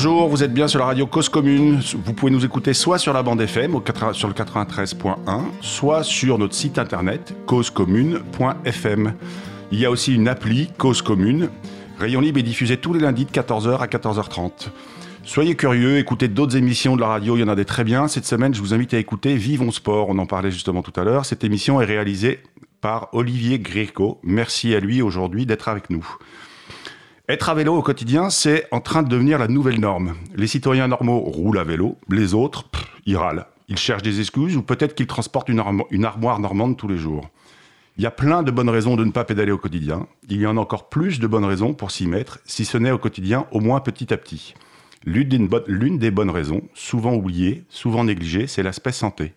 Bonjour, vous êtes bien sur la radio Cause Commune. Vous pouvez nous écouter soit sur la bande FM au 80 sur le 93.1, soit sur notre site internet causecommune.fm. Il y a aussi une appli Cause Commune. Rayon Libre est diffusé tous les lundis de 14h à 14h30. Soyez curieux, écoutez d'autres émissions de la radio, il y en a des très bien. Cette semaine, je vous invite à écouter Vivons Sport, on en parlait justement tout à l'heure. Cette émission est réalisée par Olivier Gréco. Merci à lui aujourd'hui d'être avec nous. Être à vélo au quotidien, c'est en train de devenir la nouvelle norme. Les citoyens normaux roulent à vélo, les autres, pff, ils râlent. Ils cherchent des excuses ou peut-être qu'ils transportent une, armo- une armoire normande tous les jours. Il y a plein de bonnes raisons de ne pas pédaler au quotidien. Il y en a encore plus de bonnes raisons pour s'y mettre, si ce n'est au quotidien, au moins petit à petit. L'une des bonnes raisons, souvent oubliée, souvent négligée, c'est l'aspect santé.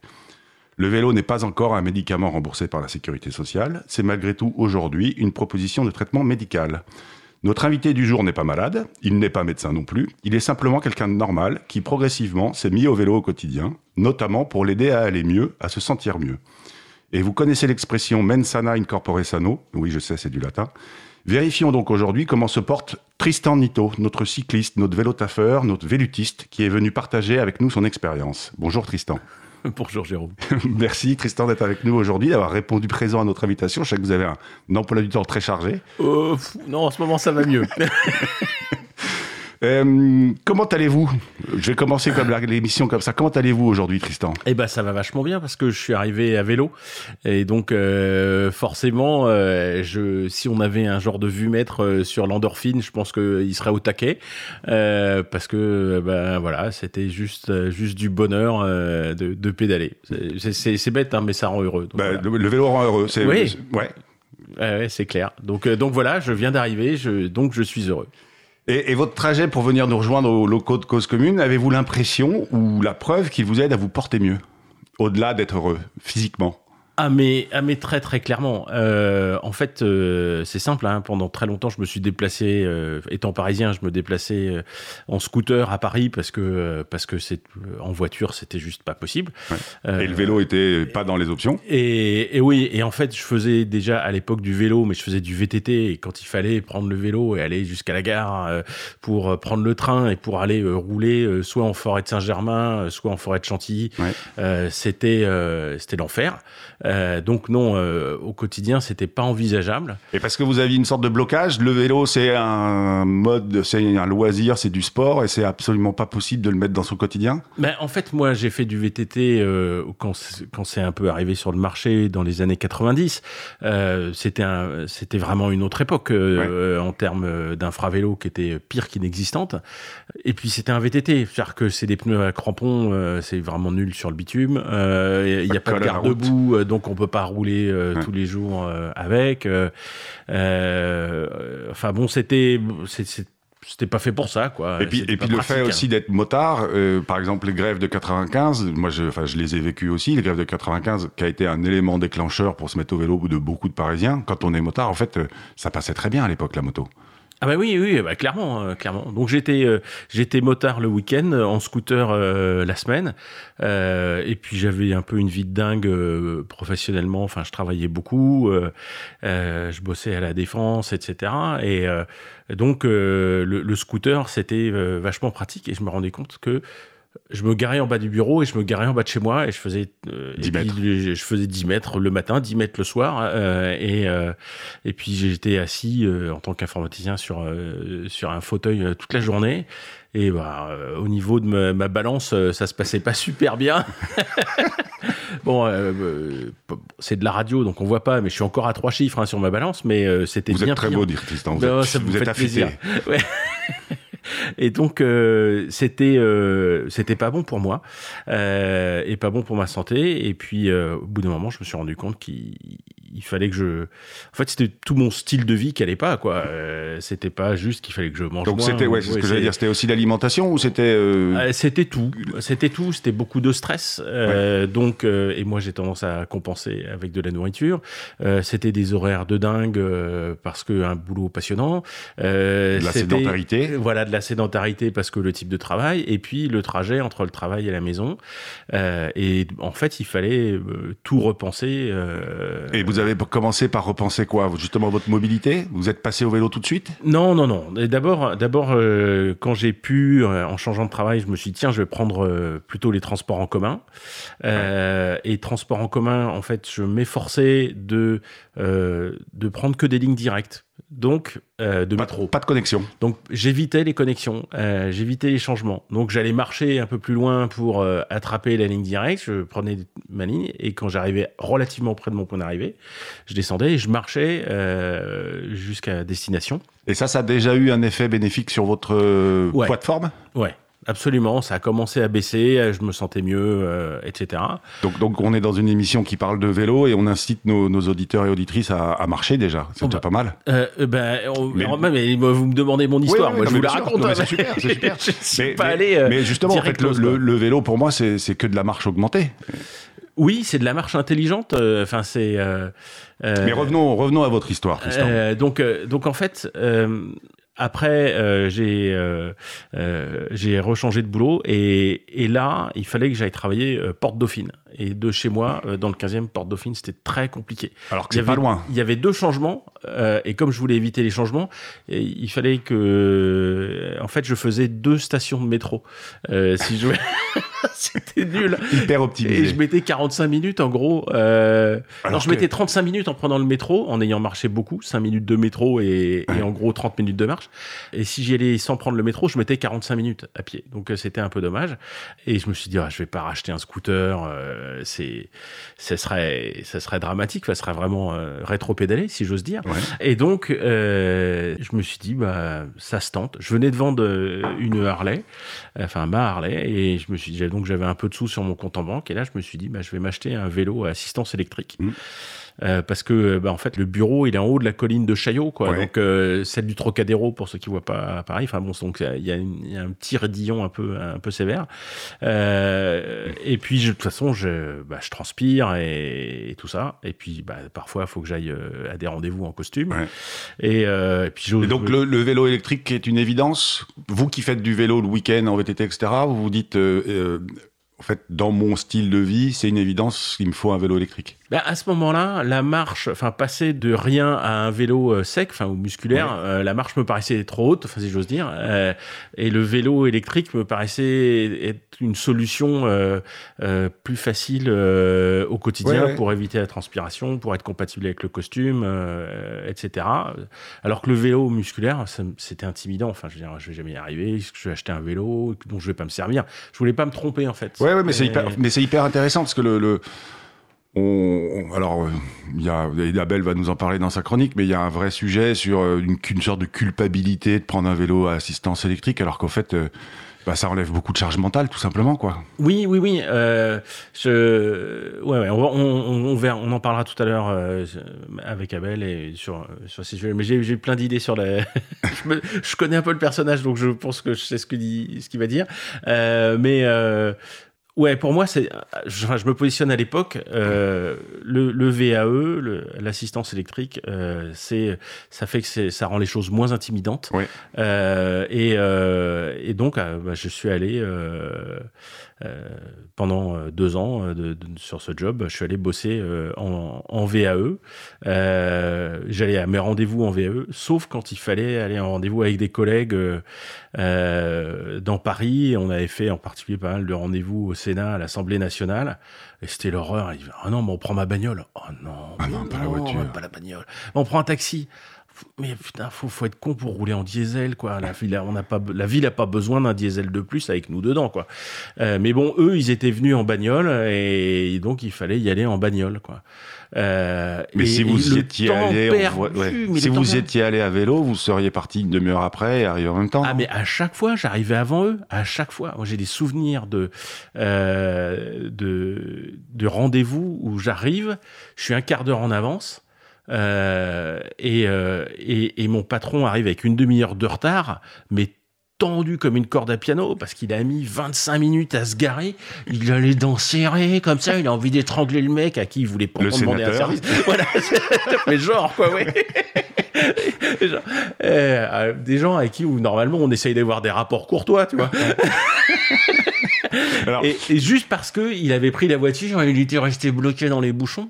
Le vélo n'est pas encore un médicament remboursé par la sécurité sociale, c'est malgré tout aujourd'hui une proposition de traitement médical. Notre invité du jour n'est pas malade, il n'est pas médecin non plus, il est simplement quelqu'un de normal qui progressivement s'est mis au vélo au quotidien, notamment pour l'aider à aller mieux, à se sentir mieux. Et vous connaissez l'expression mens sana in corpore sano, oui je sais c'est du latin. Vérifions donc aujourd'hui comment se porte Tristan Nito, notre cycliste, notre vélotaffeur, notre vélutiste, qui est venu partager avec nous son expérience. Bonjour Tristan. Bonjour Jérôme. Merci Tristan d'être avec nous aujourd'hui, d'avoir répondu présent à notre invitation. Je sais que vous avez un emploi du temps très chargé. Euh, non, en ce moment ça va mieux. Euh, comment allez-vous? Je vais commencer comme l'émission comme ça. Comment allez-vous aujourd'hui Tristan? Eh ben ça va vachement bien parce que je suis arrivé à vélo et donc euh, forcément, euh, je, si on avait un genre de vue-mètre euh, sur l'endorphine, je pense qu'il serait au taquet parce que ben voilà, c'était juste juste du bonheur de, de pédaler. C'est- bête hein, mais ça rend heureux. Donc, Bah, voilà. le, le vélo rend heureux. C'est, Oui. ouais. C'est clair. Donc donc voilà, je viens d'arriver, donc je suis heureux. Et, votre trajet pour venir nous rejoindre aux locaux de Cause Commune, avez-vous l'impression ou la preuve qu'il vous aide à vous porter mieux Au-delà d'être heureux, physiquement? Ah mais, ah mais très très clairement. Euh, en fait, euh, c'est simple. Hein, pendant très longtemps, je me suis déplacé, euh, étant parisien, je me déplaçais en scooter à Paris parce que parce que c'est en voiture, c'était juste pas possible. Ouais. Et le vélo était pas dans les options et, et oui, et en fait, je faisais déjà à l'époque du vélo, mais je faisais du VTT. Et quand il fallait prendre le vélo et aller jusqu'à la gare pour prendre le train et pour aller rouler, soit en forêt de Saint-Germain, soit en forêt de Chantilly, Ouais. c'était c'était l'enfer. Euh, donc non, euh, au quotidien, c'était pas envisageable. Et parce que vous aviez une sorte de blocage, le vélo c'est un mode, c'est un loisir, c'est du sport et c'est absolument pas possible de le mettre dans son quotidien? Ben, en fait, moi, j'ai fait du VTT euh, quand c'est- un peu arrivé sur le marché dans les années 90. Euh, c'était c'était vraiment une autre époque en termes d'infravélo qui était pire qu'inexistante. Et puis c'était un VTT, c'est-à-dire que c'est des pneus à crampons, c'est vraiment nul sur le bitume. Il n'y a pas de garde-boue, donc on peut pas rouler euh, Ouais. tous les jours euh, avec. Euh, enfin bon, c'était c'était pas fait pour ça, quoi. Et puis, et puis le fait hein. aussi d'être motard, euh, par exemple les grèves de 95, moi je, enfin, je les ai vécues aussi, les grèves de 95 qui a été un élément déclencheur pour se mettre au vélo de beaucoup de Parisiens. Quand on est motard, en fait, ça passait très bien à l'époque la moto. Ah bah oui, oui, bah clairement, euh, clairement. Donc j'étais, euh, j'étais motard le week-end, euh, en scooter euh, la semaine, et puis j'avais un peu une vie de dingue professionnellement. Enfin, je travaillais beaucoup, je bossais à la défense, etc. Et donc le, scooter, c'était vachement pratique, et je me rendais compte que je me garais en bas du bureau et je me garais en bas de chez moi et je faisais euh, 10 et puis, mètres. je je faisais 10 mètres le matin, 10 mètres le soir euh, et euh, et puis j'étais assis euh, en tant qu'informaticien sur sur un fauteuil toute la journée et bah, au niveau de ma, ma balance ça se passait pas super bien. bon c'est de la radio donc on voit pas mais je suis encore à trois chiffres hein, sur ma balance mais c'était Vous bien êtes très pire. beau, dire Tristan. Vous Ben, êtes, ça me vous fait êtes affûté. plaisir. Ouais. Et donc euh, c'était euh, c'était pas bon pour moi euh, et pas bon pour ma santé. Et puis euh, au bout d'un moment je me suis rendu compte qu'il il fallait que je en fait c'était tout mon style de vie qui allait pas quoi euh, c'était pas juste qu'il fallait que je mange Donc c'était, ouais, c'est ce que j'allais dire, c'était aussi l'alimentation ou c'était. euh, euh, c'était tout, c'était tout, c'était beaucoup de stress. Euh, Donc, et moi j'ai tendance à compenser avec de la nourriture. C'était des horaires de dingue parce que un boulot passionnant. De la sédentarité. Voilà, de la sédentarité parce que le type de travail et puis le trajet entre le travail et la maison. Et en fait, il fallait tout repenser. Et vous avez commencé par repenser quoi Justement votre mobilité? Vous êtes passé au vélo tout de suite? Non, non, non. D'abord, d'abord, euh, quand j'ai pu, euh, en changeant de travail, je me suis dit tiens, je vais prendre euh, plutôt les transports en commun. Et transports en commun, en fait, je m'efforçais de de prendre que des lignes directes donc euh, de métro. Pas de connexion. Donc j'évitais les connexions, euh, j'évitais les changements. Donc j'allais marcher un peu plus loin pour euh, attraper la ligne directe, je prenais ma ligne et quand j'arrivais relativement près de mon point d'arrivée, je descendais et je marchais jusqu'à destination. Et ça, ça a déjà eu un effet bénéfique sur votre plateforme Ouais. Absolument, ça a commencé à baisser, euh, je me sentais mieux, euh, etc. Donc, donc on est dans une émission qui parle de vélo et on incite nos, auditeurs et auditrices à, marcher déjà. C'est déjà bah, pas mal. Euh, ben, mais... vous me demandez mon histoire, moi je vous la raconte. c'est super, c'est super. mais, pas allé, mais, justement, en fait, le, vélo pour moi c'est que de la marche augmentée. Oui, c'est de la marche intelligente. Enfin, c'est. mais revenons, revenons à votre histoire. donc, donc en fait, après, euh, j'ai euh, euh, j'ai rechangé de boulot et, et, là, il fallait que j'aille travailler Porte Dauphine. Et de chez moi, dans le 15e, Porte Dauphine, c'était très compliqué. Alors que c'est pas loin. Il y avait deux changements et comme je voulais éviter les changements, il fallait que, en fait, je faisais deux stations de métro. si je c'était nul. Hyper optimisé. Et je mettais 45 minutes en gros. Euh... Alors je mettais 35 minutes en prenant le métro, en ayant marché beaucoup, 5 minutes de métro et, et en gros 30 minutes de marche. Et si j'y allais sans prendre le métro, je mettais 45 minutes à pied. Donc euh, c'était un peu dommage. Et je me suis dit, ah, je vais pas racheter un scooter. Euh, c'est, ça serait, ça serait dramatique. Ça serait vraiment euh, rétro-pédalé, si j'ose dire. Et donc, je me suis dit, bah, ça se tente. Je venais de vendre une Harley, enfin ma Harley, et je me suis dit, donc j'avais un peu de sous sur mon compte en banque. Et là, je me suis dit, bah, je vais m'acheter un vélo à assistance électrique. Mmh. Euh, parce que bah, en fait le bureau il est en haut de la colline de Chaillot quoi. Donc euh, celle du Trocadéro pour ceux qui voient pas Paris. Enfin bon donc il y, a un petit raidillon un peu un peu sévère. Euh, et puis de toute façon je bah, je transpire et, tout ça. Et puis bah, parfois il faut que j'aille à des rendez-vous en costume. Et, puis donc le, le, vélo électrique est une évidence. Vous qui faites du vélo le week-end en VTT etc vous vous dites en fait, dans mon style de vie, c'est une évidence qu'il me faut un vélo électrique. Bah, à ce moment-là, la marche, enfin passer de rien à un vélo euh, sec, enfin ou musculaire, euh, la marche me paraissait trop haute, enfin si j'ose dire, euh, et le vélo électrique me paraissait être une solution plus facile au quotidien pour éviter la transpiration, pour être compatible avec le costume, etc. Alors que le vélo musculaire, c'était intimidant. Enfin, je veux dire, je vais jamais y arriver. Je vais acheter un vélo dont je vais pas me servir. Je voulais pas me tromper en fait. Ouais, ouais mais c'est hyper, mais c'est hyper intéressant parce que le, le alors, il y a, Isabelle va nous en parler dans sa chronique, mais il y a un vrai sujet sur euh, une, sorte de culpabilité de prendre un vélo à assistance électrique, alors qu'en fait, euh, bah, ça enlève beaucoup de charge mentale, tout simplement, quoi. Oui, oui, oui. Euh, ouais, on, en parlera tout à l'heure euh, avec Abel et sur, ces sujets. Mais j'ai plein d'idées sur la. je, connais un peu le personnage, donc je pense que je sais ce qu'il va dire. Euh, mais Ouais, pour moi, c'est, je, je, me positionne à l'époque. Euh, le, le, VAE, l'assistance électrique, euh, c'est, ça fait que ça rend les choses moins intimidantes. Ouais. Euh, et, et, donc, bah, je suis allé pendant euh, deux ans euh, de, sur ce job, je suis allé bosser en, en, VAE. J'allais à mes rendez-vous en VAE, sauf quand il fallait aller en rendez-vous avec des collègues dans Paris. On avait fait en particulier pas mal de rendez-vous au Sénat, à l'Assemblée nationale. Et c'était l'horreur. Ah non, mais on prend ma bagnole. Oh non, ah non, pas la voiture. Pas la bagnole. On prend un taxi mais putain, faut, faut être con pour rouler en diesel, quoi. La ville, on n'a pas, la ville a pas besoin d'un diesel de plus avec nous dedans, quoi. Euh, mais bon, eux, ils étaient venus en bagnole et donc il fallait y aller en bagnole, quoi. Euh, mais si vous étiez allé, si vous étiez allé à vélo, vous seriez parti une demi-heure après et arrivé en même temps. Ah, mais à chaque fois, j'arrivais avant eux. À chaque fois, moi j'ai des souvenirs de euh, de, de rendez-vous où j'arrive, je suis un quart d'heure en avance. Euh, euh, et, et, mon patron arrive avec une demi-heure de retard, mais tendu comme une corde à piano parce qu'il a mis 25 minutes à se garer. Il a les dents serrées comme ça. Il a envie d'étrangler le mec à qui il voulait pas demander un service. Voilà, mais genre quoi, ouais. Euh, des gens avec qui où, normalement on essaye d'avoir des rapports courtois, tu vois. et, juste parce que il avait pris la voiture, il était resté bloqué dans les bouchons.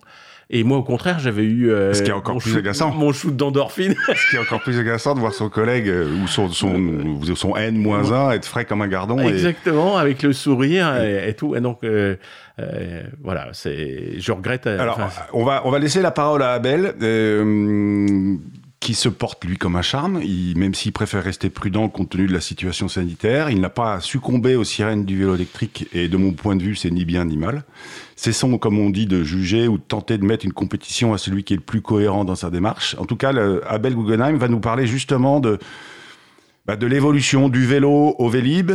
Et moi, au contraire, j'avais eu euh, ce qui est encore plus agaçant. mon shoot d'endorphine. ce qui est encore plus agaçant de voir son collègue ou son, son, son N-1 être frais comme un gardon. Exactement, avec le sourire et, tout. Et donc, voilà, c'est, je regrette. Alors, on, va, on va laisser la parole à Abel qui se porte lui comme un charme, même s'il préfère rester prudent compte tenu de la situation sanitaire, il n'a pas succombé aux sirènes du vélo électrique et de mon point de vue c'est ni bien ni mal. Cessons comme on dit de juger ou de tenter de mettre une compétition à celui qui est le plus cohérent dans sa démarche. En tout cas, Abel Guggenheim va nous parler justement de bah, de l'évolution du vélo au Vélib,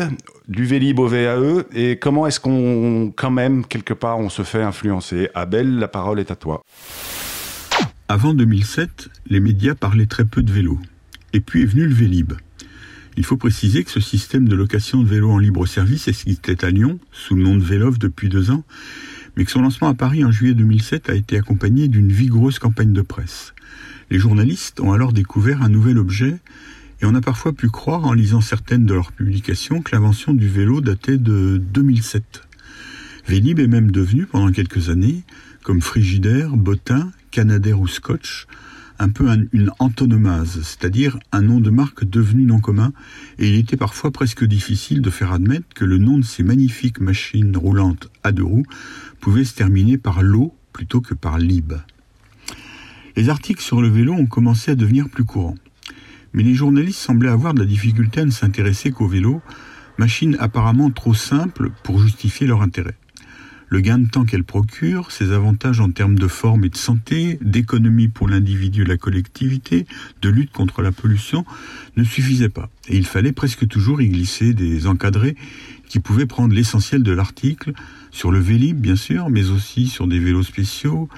du Vélib au VAE, et comment est-ce qu'on, quand même, quelque part, on se fait influencer. Abel, la parole est à toi. Avant 2007, les médias parlaient très peu de vélo. Et puis est venu le Vélib. Il faut préciser que ce système de location de vélos en libre service existait à Lyon, sous le nom de Vélov depuis deux ans, mais que son lancement à Paris en juillet 2007 a été accompagné d'une vigoureuse campagne de presse. Les journalistes ont alors découvert un nouvel objet et on a parfois pu croire en lisant certaines de leurs publications que l'invention du vélo datait de 2007. Vélib est même devenu pendant quelques années, comme Frigidaire, Bottin Canadair ou Scotch, un peu une antonomase, c'est-à-dire un nom de marque devenu non commun, et il était parfois presque difficile de faire admettre que le nom de ces magnifiques machines roulantes à deux roues pouvait se terminer par l'eau plutôt que par lib. Les articles sur le vélo ont commencé à devenir plus courants. Mais les journalistes semblaient avoir de la difficulté à ne s'intéresser qu'au vélo, machine apparemment trop simple pour justifier leur intérêt le gain de temps qu'elle procure, ses avantages en termes de forme et de santé, d'économie pour l'individu et la collectivité, de lutte contre la pollution, ne suffisaient pas. Et il fallait presque toujours y glisser des encadrés qui pouvaient prendre l'essentiel de l'article, sur le Vélib bien sûr, mais aussi sur des vélos spéciaux,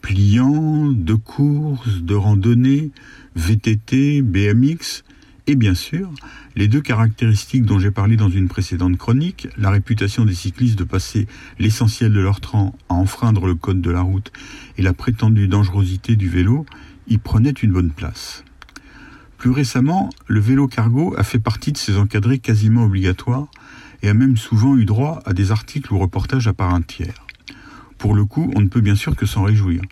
pliants, de course, de randonnée, VTT, BMX, et bien sûr, les deux caractéristiques dont j'ai parlé dans une précédente chronique, la réputation des cyclistes de passer l'essentiel de leur temps à enfreindre le code de la route et la prétendue dangerosité du vélo, y prenaient une bonne place. Plus récemment, le vélo cargo a fait partie de ces encadrés quasiment obligatoires et a même souvent eu droit à des articles ou reportages à part entière. Pour le coup, on ne peut bien sûr que s'en réjouir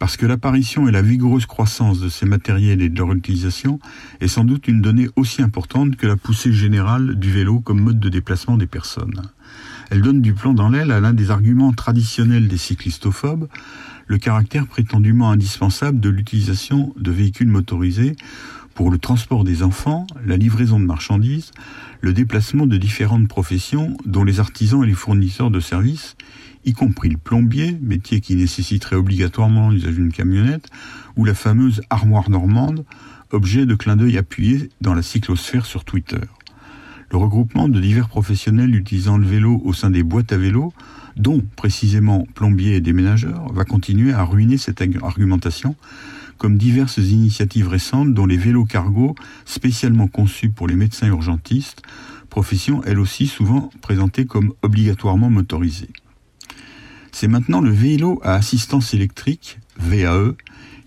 parce que l'apparition et la vigoureuse croissance de ces matériels et de leur utilisation est sans doute une donnée aussi importante que la poussée générale du vélo comme mode de déplacement des personnes. Elle donne du plomb dans l'aile à l'un des arguments traditionnels des cyclistophobes, le caractère prétendument indispensable de l'utilisation de véhicules motorisés pour le transport des enfants, la livraison de marchandises, le déplacement de différentes professions dont les artisans et les fournisseurs de services y compris le plombier, métier qui nécessiterait obligatoirement l'usage d'une camionnette, ou la fameuse armoire normande, objet de clin d'œil appuyé dans la cyclosphère sur Twitter. Le regroupement de divers professionnels utilisant le vélo au sein des boîtes à vélo, dont précisément plombiers et déménageurs, va continuer à ruiner cette argumentation, comme diverses initiatives récentes dont les vélos cargo spécialement conçus pour les médecins urgentistes, profession elle aussi souvent présentée comme obligatoirement motorisée. C'est maintenant le vélo à assistance électrique, VAE,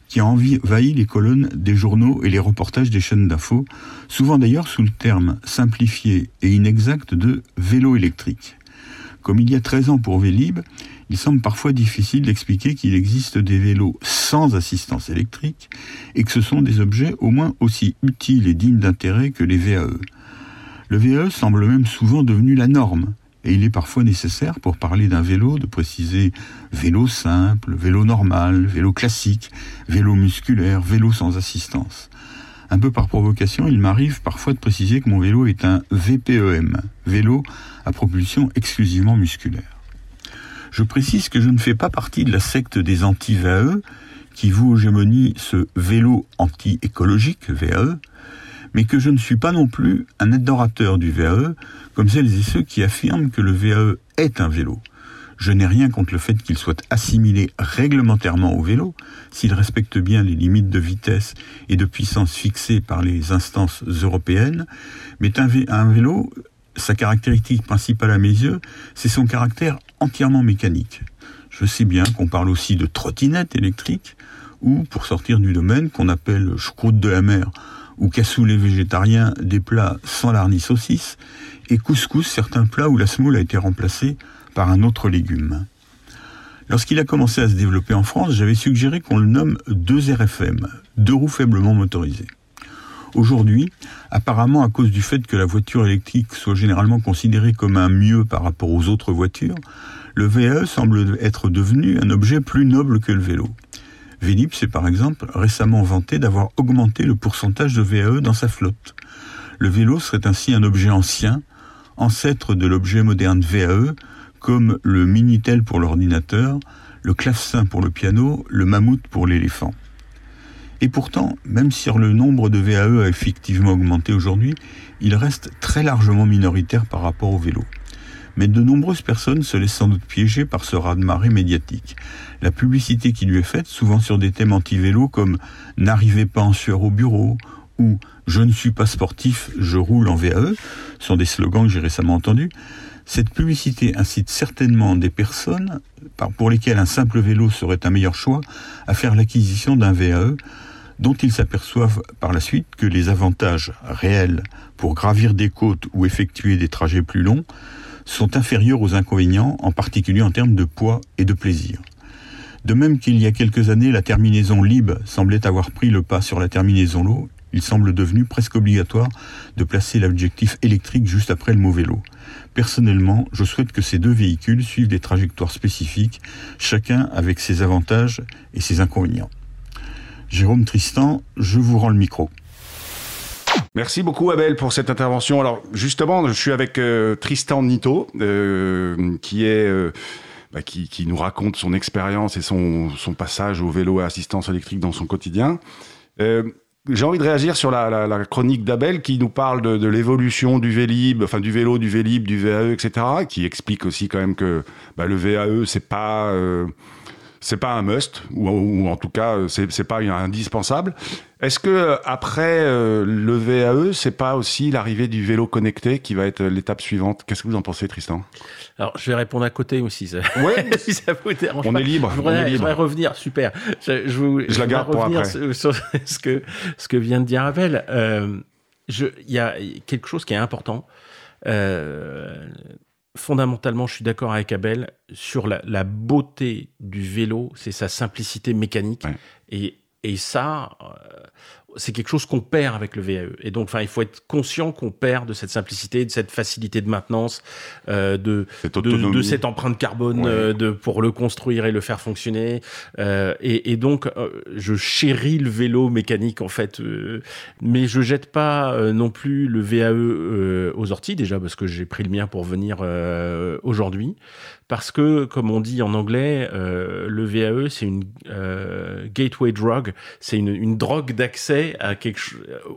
qui a envahi les colonnes des journaux et les reportages des chaînes d'infos, souvent d'ailleurs sous le terme simplifié et inexact de vélo électrique. Comme il y a 13 ans pour Vélib, il semble parfois difficile d'expliquer qu'il existe des vélos sans assistance électrique et que ce sont des objets au moins aussi utiles et dignes d'intérêt que les VAE. Le VAE semble même souvent devenu la norme, et il est parfois nécessaire, pour parler d'un vélo, de préciser vélo simple, vélo normal, vélo classique, vélo musculaire, vélo sans assistance. Un peu par provocation, il m'arrive parfois de préciser que mon vélo est un VPEM, vélo à propulsion exclusivement musculaire. Je précise que je ne fais pas partie de la secte des anti-VAE, qui voue hégémonie ce vélo anti-écologique, VAE, mais que je ne suis pas non plus un adorateur du VAE, comme celles et ceux qui affirment que le VAE est un vélo. Je n'ai rien contre le fait qu'il soit assimilé réglementairement au vélo, s'il respecte bien les limites de vitesse et de puissance fixées par les instances européennes, mais un vélo, sa caractéristique principale à mes yeux, c'est son caractère entièrement mécanique. Je sais bien qu'on parle aussi de trottinette électrique, ou, pour sortir du domaine, qu'on appelle choucroute de la mer ou cassoulet végétarien des plats sans larni saucisse, et couscous certains plats où la semoule a été remplacée par un autre légume. Lorsqu'il a commencé à se développer en France, j'avais suggéré qu'on le nomme 2RFM, deux roues faiblement motorisées. Aujourd'hui, apparemment à cause du fait que la voiture électrique soit généralement considérée comme un mieux par rapport aux autres voitures, le VAE semble être devenu un objet plus noble que le vélo. Vélib s'est par exemple récemment vanté d'avoir augmenté le pourcentage de VAE dans sa flotte. Le vélo serait ainsi un objet ancien, ancêtre de l'objet moderne VAE, comme le Minitel pour l'ordinateur, le clavecin pour le piano, le mammouth pour l'éléphant. Et pourtant, même si le nombre de VAE a effectivement augmenté aujourd'hui, il reste très largement minoritaire par rapport au vélo. Mais de nombreuses personnes se laissent sans doute piéger par ce raz-de-marée médiatique. La publicité qui lui est faite, souvent sur des thèmes anti-vélo comme N'arrivez pas en sueur au bureau ou Je ne suis pas sportif, je roule en VAE, sont des slogans que j'ai récemment entendus. Cette publicité incite certainement des personnes pour lesquelles un simple vélo serait un meilleur choix à faire l'acquisition d'un VAE dont ils s'aperçoivent par la suite que les avantages réels pour gravir des côtes ou effectuer des trajets plus longs sont inférieurs aux inconvénients, en particulier en termes de poids et de plaisir. De même qu'il y a quelques années, la terminaison Lib semblait avoir pris le pas sur la terminaison Low, il semble devenu presque obligatoire de placer l'objectif électrique juste après le mot vélo. Personnellement, je souhaite que ces deux véhicules suivent des trajectoires spécifiques, chacun avec ses avantages et ses inconvénients. Jérôme Tristan, je vous rends le micro. Merci beaucoup Abel pour cette intervention. Alors justement, je suis avec euh, Tristan Nito, euh, qui est euh, bah, qui, nous raconte son expérience et son, passage au vélo à assistance électrique dans son quotidien. J'ai envie de réagir sur la, chronique d'Abel qui nous parle de, l'évolution du Vélib, enfin du vélo, du Vélib, du VAE, etc. Qui explique aussi quand même que bah, le VAE c'est pas c'est pas un must ou, en tout cas c'est pas indispensable. Est-ce que après euh, le VAE, c'est pas aussi l'arrivée du vélo connecté qui va être l'étape suivante? Qu'est-ce que vous en pensez, Tristan? Alors, je vais répondre à côté aussi. Ça... Ouais. si ça vous dérange on Est libre, je voudrais, on est libre. revenir. Super. Je, je, la garde pour après. Sur, ce que ce que vient de dire Abel. Euh, il y a quelque chose qui est important. Euh, fondamentalement, je suis d'accord avec Abel sur la, beauté du vélo, c'est sa simplicité mécanique. Et, et ça, euh, c'est quelque chose qu'on perd avec le VAE. Et donc, enfin, il faut être conscient qu'on perd de cette simplicité, de cette facilité de maintenance, euh, de, de, cette empreinte carbone euh, de, pour le construire et le faire fonctionner. Euh, et, et, donc, je chéris le vélo mécanique, en fait, mais je jette pas non plus le VAE aux orties, déjà, parce que j'ai pris le mien pour venir aujourd'hui parce que, comme on dit en anglais, le VAE, c'est une gateway drug, c'est une, une, drogue d'accès à quelque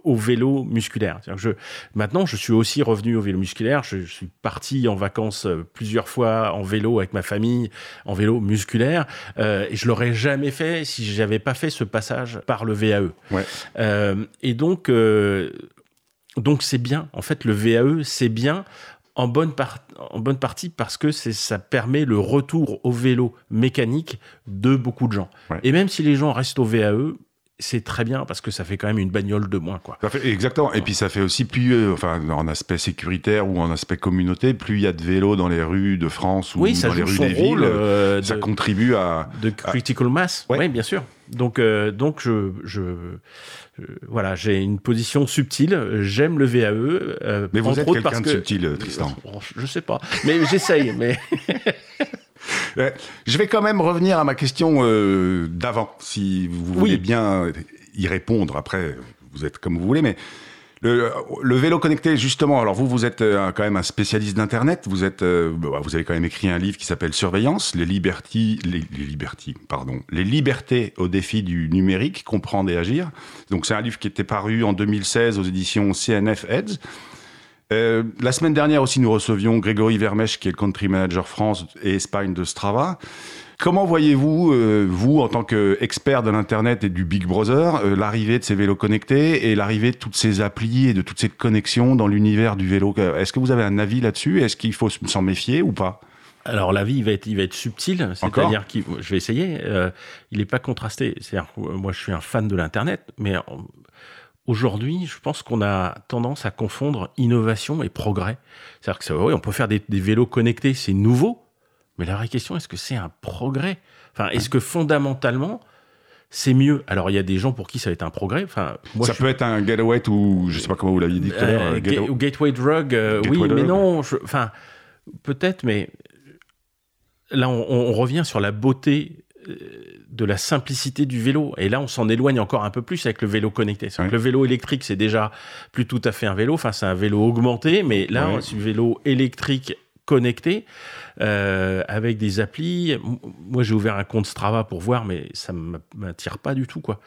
au vélo musculaire. Je, maintenant, je suis aussi revenu au vélo musculaire. Je, je, suis parti en vacances euh, plusieurs fois en vélo avec ma famille, en vélo musculaire, euh, et je l'aurais jamais fait si j'avais pas fait ce passage par le VAE. Ouais. Euh, et donc, euh, donc c'est bien. En fait, le VAE, c'est bien en bonne, en bonne partie parce que ça permet le retour au vélo mécanique de beaucoup de gens. Et même si les gens restent au VAE, c'est très bien parce que ça fait quand même une bagnole de moins quoi. Ça fait, exactement. Et puis ça fait aussi plus, euh, enfin en aspect sécuritaire ou en aspect communauté, plus il y a de vélos dans les rues de France ou dans les rues des villes, euh, ça contribue à de critical mass. Oui, bien sûr. Donc euh, donc je, je voilà, j'ai une position subtile. J'aime le VAE. mais vous êtes quelqu'un de subtil, Tristan. je sais pas, mais j'essaye. mais je vais quand même revenir à ma question euh, d'avant, si vous voulez bien y répondre. Après, vous êtes comme vous voulez, mais le, vélo connecté, justement. Alors vous, vous êtes euh, quand même un spécialiste d'internet. Vous êtes, euh, bah, vous avez quand même écrit un livre qui s'appelle Surveillance, les libertés, les, les pardon, les libertés au défi du numérique, comprendre et agir. Donc c'est un livre qui était paru en 2016 aux éditions CNF Heads. Euh, la semaine dernière aussi, nous recevions Grégory Vermèche, qui est le country manager France et Espagne de Strava. Comment voyez-vous, euh, vous, en tant qu'expert de l'Internet et du Big Brother, euh, l'arrivée de ces vélos connectés et l'arrivée de toutes ces applis et de toutes ces connexions dans l'univers du vélo? Est-ce que vous avez un avis là-dessus? Est-ce qu'il faut s'en méfier ou pas? Alors l'avis il va être il va être subtil, c'est-à-dire que je vais essayer. il n'est pas contrasté. C'est-à-dire moi je suis un fan de l'internet, mais Aujourd'hui, je pense qu'on a tendance à confondre innovation et progrès. C'est-à-dire que oui, on peut faire des, vélos connectés, c'est nouveau, Mais la vraie question, est-ce que c'est un progrès? Enfin, est-ce que fondamentalement, c'est mieux? Alors, il y a des gens pour qui ça va être un progrès. Enfin, moi, ça peut être un gateway ou je sais pas comment vous l'aviez dit tout à l'heure. Euh, ou gateway drug, euh, oui, mais non. Enfin, peut-être, mais là, on, revient sur la beauté euh, de la simplicité du vélo. Et là, on s'en éloigne encore un peu plus avec le vélo connecté. Le vélo électrique, c'est déjà plus tout à fait un vélo. Enfin, c'est un vélo augmenté, mais là, c'est un vélo électrique connecté euh, avec des applis. Moi, j'ai ouvert un compte Strava pour voir, mais ça ne m'attire pas du tout, quoi.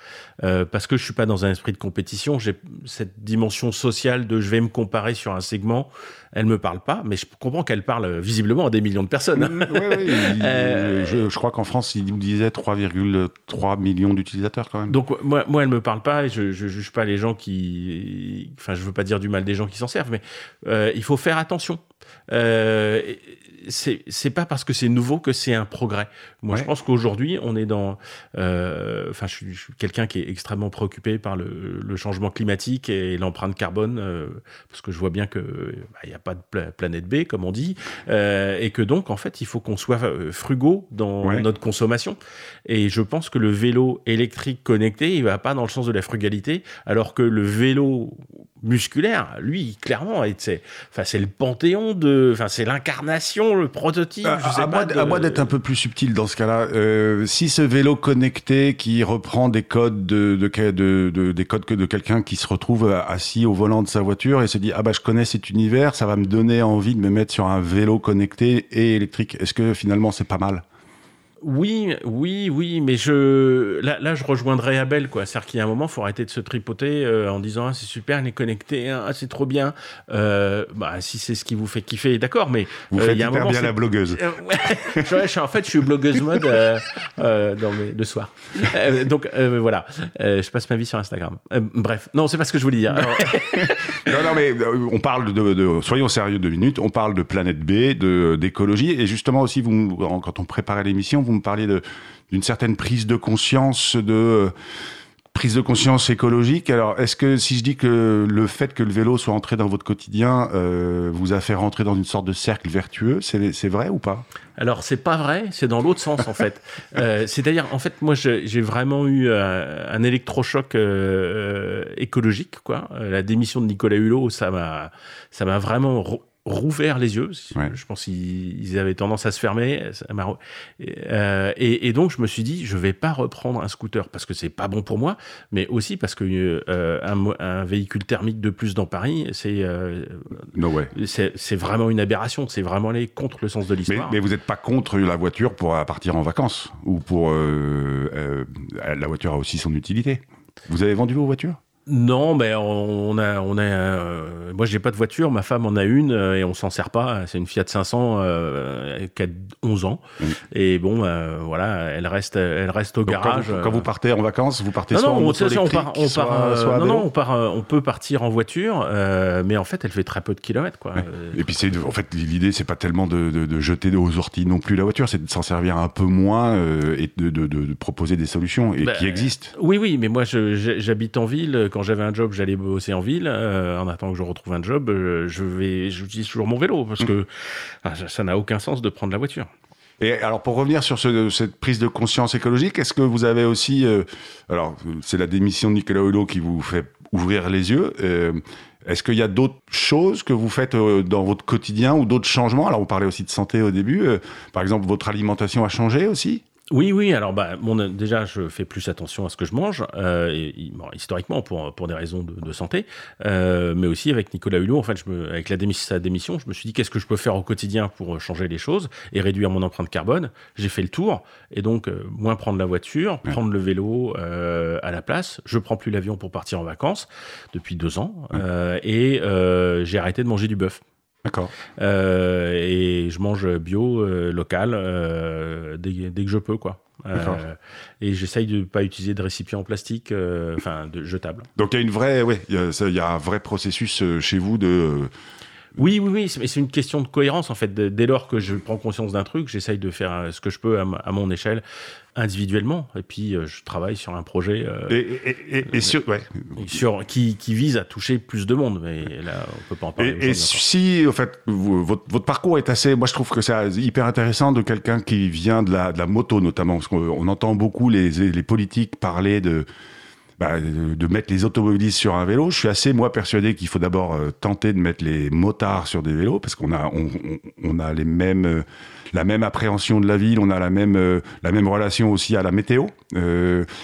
Euh, parce que je suis pas dans un esprit de compétition. J'ai cette dimension sociale de je vais me comparer sur un segment. Elle me parle pas, mais je comprends qu'elle parle visiblement à des millions de personnes. Oui, oui, euh, je, crois qu'en France, il nous disait 3,3 millions d'utilisateurs quand même. Donc moi, moi, elle me parle pas. Et je, je juge pas les gens qui. Enfin, je veux pas dire du mal des gens qui s'en servent, mais il faut faire attention. Uh. C'est pas parce que c'est nouveau que c'est un progrès. Moi, je pense qu'aujourd'hui, on est dans. Euh, enfin, je suis, quelqu'un qui est extrêmement préoccupé par le, le changement climatique et l'empreinte carbone, euh, parce que je vois bien que bah, il n'y a pas de planète B, comme on dit, euh, et que donc, en fait, il faut qu'on soit frugaux dans notre consommation. Et je pense que le vélo électrique connecté, il va pas dans le sens de la frugalité, alors que le vélo musculaire, lui, clairement, c'est le panthéon de, enfin, c'est l'incarnation le prototype. Euh, je sais à, pas moi, d'être un peu plus subtil dans ce cas-là. Euh, si ce vélo connecté qui reprend des codes de, de, des codes que de quelqu'un qui se retrouve assis au volant de sa voiture et se dit ah bah je connais cet univers, ça va me donner envie de me mettre sur un vélo connecté et électrique. Est-ce que finalement c'est pas mal? Oui, oui, oui, mais je là, là je rejoindrai Abel quoi. C'est-à-dire qu'il y a un moment, faut arrêter de se tripoter euh, en disant ah, c'est super, il est connecté, hein, ah, c'est trop bien. Euh, bah si c'est ce qui vous fait kiffer, d'accord, mais vous euh, faites hyper bien la blogueuse. je, en fait, je suis blogueuse mode dans mes, le soir. donc voilà, je passe ma vie sur Instagram. bref, non, c'est pas ce que je voulais dire. non, non, mais on parle de, de, soyons sérieux deux minutes. On parle de planète B, de d'écologie, et justement aussi vous quand on préparait l'émission vous me parliez d'une certaine prise de conscience de prise de conscience écologique. Alors, est-ce que si je dis que le fait que le vélo soit entré dans votre quotidien euh, vous a fait rentrer dans une sorte de cercle vertueux, c'est vrai ou pas? Alors, c'est pas vrai, c'est dans l'autre sens en fait. Euh, c'est-à-dire, en fait, moi, j'ai vraiment eu euh, un électrochoc écologique, quoi. La démission de Nicolas Hulot, ça m'a, ça m'a vraiment rouvert les yeux. Je pense qu'ils avaient tendance à se fermer. Euh, et, et, donc, je me suis dit, je vais pas reprendre un scooter parce que c'est pas bon pour moi, mais aussi parce que euh, un, un, véhicule thermique de plus dans Paris, c'est euh, c'est vraiment une aberration. C'est vraiment aller contre le sens de l'histoire. Mais, vous n'êtes pas contre la voiture pour partir en vacances ou pour la voiture a aussi son utilité. Vous avez vendu vos voitures? Non, mais on a, on a. Euh, moi, j'ai pas de voiture. Ma femme en a une euh, et on s'en sert pas. C'est une Fiat 500 euh, qui a 11 ans. Et bon, euh, voilà, elle reste, elle reste au garage. Quand vous, partez en vacances, vous partez soit en moto on part, on soit, non, non, on part, on peut partir en voiture, mais en fait, elle fait très peu de kilomètres, quoi. Et puis c'est, en fait, l'idée, c'est pas tellement de, de, de, jeter aux orties non plus la voiture, c'est de s'en servir un peu moins et de, de, proposer des solutions et bah, qui existent. Oui, oui, mais moi, j'habite en ville. Quand j'avais un job, j'allais bosser en ville. Euh, en attendant que je retrouve un job, euh, je vais, j'utilise toujours mon vélo parce que ah, ça n'a aucun sens de prendre la voiture. Et alors pour revenir sur cette prise de conscience écologique, est-ce que vous avez aussi, euh, alors c'est la démission de Nicolas Hulot qui vous fait ouvrir les yeux. est-ce qu'il y a d'autres choses que vous faites dans votre quotidien ou d'autres changements? Alors, on parlait aussi de santé au début. par exemple, votre alimentation a changé aussi? Oui, oui. Alors, bah, déjà, je fais plus attention à ce que je mange, euh, historiquement pour pour des raisons de, santé, euh, mais aussi avec Nicolas Hulot. En fait, je me, avec la sa démission, je me suis dit qu'est-ce que je peux faire au quotidien pour changer les choses et réduire mon empreinte carbone? J'ai fait le tour et donc euh, moins prendre la voiture, prendre le vélo à la place. Je prends plus l'avion pour partir en vacances depuis deux ans et j'ai arrêté de manger du bœuf. D'accord. Euh, et je mange bio, euh, local, euh, dès, dès, que je peux, quoi. et j'essaye de ne pas utiliser de récipients en plastique, enfin, de jetables. Donc il y a une vraie, ouais, il y, a un vrai processus chez vous de Oui, oui, oui, mais c'est une question de cohérence en fait. Dès lors que je prends conscience d'un truc, j'essaye de faire ce que je peux à, mon échelle individuellement et puis je travaille sur un projet et, sur, ouais. sur qui, qui, vise à toucher plus de monde mais là on peut pas en parler et, si en fait votre, votre, parcours est assez moi je trouve que c'est hyper intéressant de quelqu'un qui vient de la, de la moto notamment parce qu'on entend beaucoup les, les politiques parler de bah, de mettre les automobilistes sur un vélo. Je suis assez, moi, persuadé qu'il faut d'abord euh, tenter de mettre les motards sur des vélos parce qu'on a, on, on, a les mêmes, euh, la même appréhension de la ville, on a la même, euh, la même relation aussi à la météo.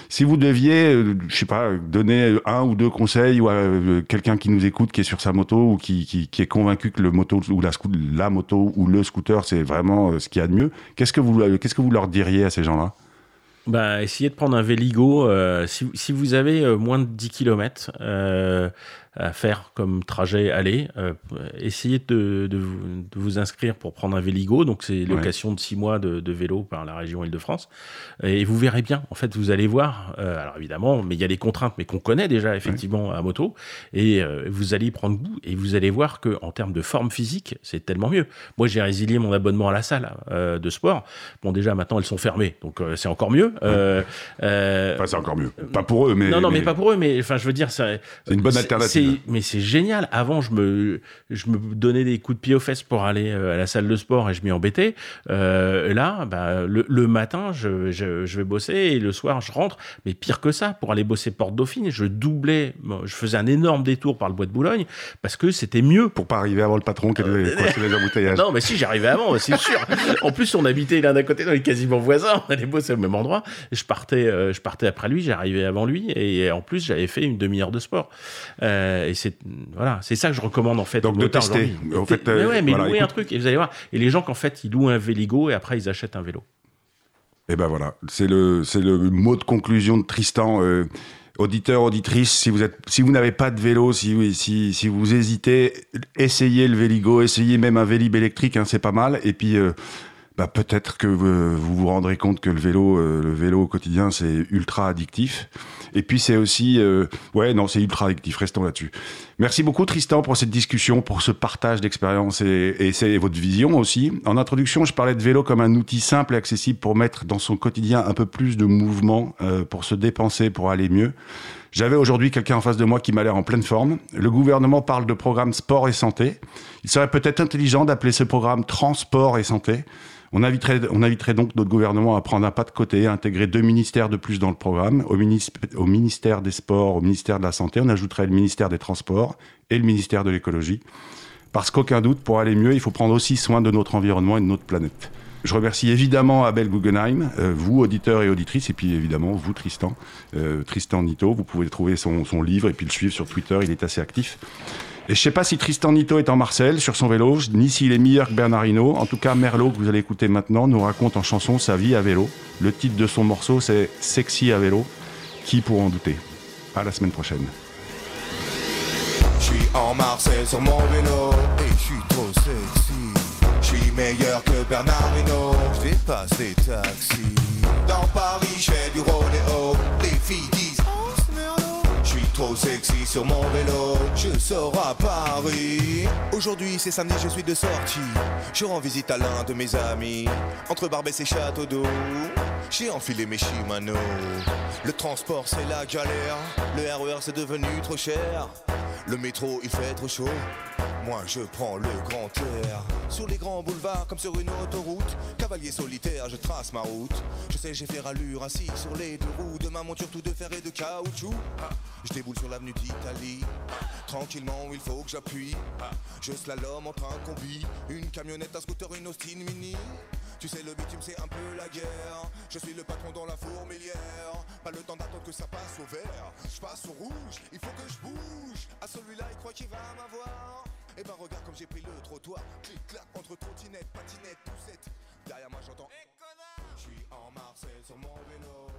si vous deviez, je sais pas, donner un ou deux conseils ou à quelqu'un qui nous écoute, qui est sur sa moto ou qui, qui, qui est convaincu que le moto ou la, la moto ou le scooter, c'est vraiment ce qu'il y a de mieux, qu'est-ce que vous, qu'est-ce que vous leur diriez à ces gens-là? Bah, essayez de prendre un Véligo. Euh, si, si, vous avez euh, moins de 10 km, euh, à faire comme trajet aller, euh, essayez de, de, vous, de, vous, inscrire pour prendre un Véligo. Donc, c'est location de six mois de, de, vélo par la région Île-de-France. Et vous verrez bien. En fait, vous allez voir. Euh, alors, évidemment, mais il y a des contraintes, mais qu'on connaît déjà, effectivement, à moto. Et euh, vous allez y prendre goût et vous allez voir que en termes de forme physique, c'est tellement mieux. Moi, j'ai résilié mon abonnement à la salle euh, de sport. Bon, déjà, maintenant, elles sont fermées. Donc, c'est encore mieux. enfin, c'est encore mieux. Pas pour eux, mais. Non, non, mais, mais pas pour eux. Mais enfin, je veux dire, c'est une bonne alternative mais c'est génial. Avant, je me, je me donnais des coups de pied aux fesses pour aller euh, à la salle de sport et je m'y embêtais. Euh, là, bah, le, le, matin, je, je, je, vais bosser et le soir, je rentre. Mais pire que ça, pour aller bosser Porte Dauphine, je doublais, je faisais un énorme détour par le bois de Boulogne parce que c'était mieux. Pour pas arriver avant le patron qui avait euh, les embouteillages. Non, mais si, j'arrivais avant, c'est sûr. en plus, on habitait l'un d'un côté, on est quasiment voisins, on allait bosser au même endroit. Je partais, je partais après lui, j'arrivais avant lui et en plus, j'avais fait une demi-heure de sport. Euh, et c'est voilà, c'est ça que je recommande en fait. Donc de tester. En fait, mais ouais, mais louer un truc et vous allez voir. Et les gens qu'en fait ils louent un Véligo et après ils achètent un vélo. Et ben voilà, c'est le c'est le mot de conclusion de Tristan. Euh, auditeur, auditrice, si vous êtes, si vous n'avez pas de vélo, si, si, si vous hésitez, essayez le Véligo, essayez même un Vélib électrique, hein, c'est pas mal. Et puis, euh, bah, peut-être que vous, vous rendrez compte que le vélo, euh, le vélo au quotidien, c'est ultra addictif. Et puis c'est aussi, euh, ouais, non, c'est ultra addictif. Restons là-dessus. Merci beaucoup Tristan pour cette discussion, pour ce partage d'expérience et, et votre vision aussi. En introduction, je parlais de vélo comme un outil simple et accessible pour mettre dans son quotidien un peu plus de mouvement, euh, pour se dépenser, pour aller mieux. J'avais aujourd'hui quelqu'un en face de moi qui m'a l'air en pleine forme. Le gouvernement parle de programme sport et santé. Il serait peut-être intelligent d'appeler ce programme transport et santé. On inviterait, on inviterait donc notre gouvernement à prendre un pas de côté, à intégrer deux ministères de plus dans le programme. Au, au ministère des Sports, au ministère de la Santé, on ajouterait le ministère des Transports et le ministère de l'Écologie. Parce qu'aucun doute, pour aller mieux, il faut prendre aussi soin de notre environnement et de notre planète. Je remercie évidemment Abel Guggenheim, euh, vous auditeurs et auditrices, et puis évidemment vous Tristan, euh, Tristan Nito. Vous pouvez trouver son, son livre et puis le suivre sur Twitter, il est assez actif. Et je sais pas si Tristan Nito est en Marcel sur son vélo, ni s'il est meilleur que Bernard Hinault. En tout cas, Merlot, que vous allez écouter maintenant, nous raconte en chanson sa vie à vélo. Le titre de son morceau, c'est Sexy à vélo. Qui pourra en douter? À la semaine prochaine. Je suis en Marseille sur mon vélo et je suis trop sexy. Je suis meilleur que Bernard Hinault. Je dépasse les taxis. Dans Paris, je fais du rodéo. Trop sexy sur mon vélo, je sors à Paris. Aujourd'hui c'est samedi, je suis de sortie. Je rends visite à l'un de mes amis. Entre Barbès et Château d'eau, j'ai enfilé mes Shimano. Le transport c'est la galère, le RER c'est devenu trop cher. Le métro il fait trop chaud. Moi je prends le grand air Sur les grands boulevards comme sur une autoroute Cavalier solitaire je trace ma route Je sais j'ai fait rallure assis sur les deux roues De ma monture tout de fer et de caoutchouc déboule sur l'avenue d'Italie Tranquillement il faut que j'appuie Je slalom entre un combi Une camionnette, un scooter, une Austin Mini tu sais, le bitume, c'est un peu la guerre. Je suis le patron dans la fourmilière. Pas le temps d'attendre que ça passe au vert. Je passe au rouge, il faut que je bouge. À celui-là, il croit qu'il va m'avoir. Et eh ben, regarde comme j'ai pris le trottoir. Clic-clac entre trottinette, patinette, poussette. Derrière moi, j'entends. Je suis en Marseille sur mon vélo.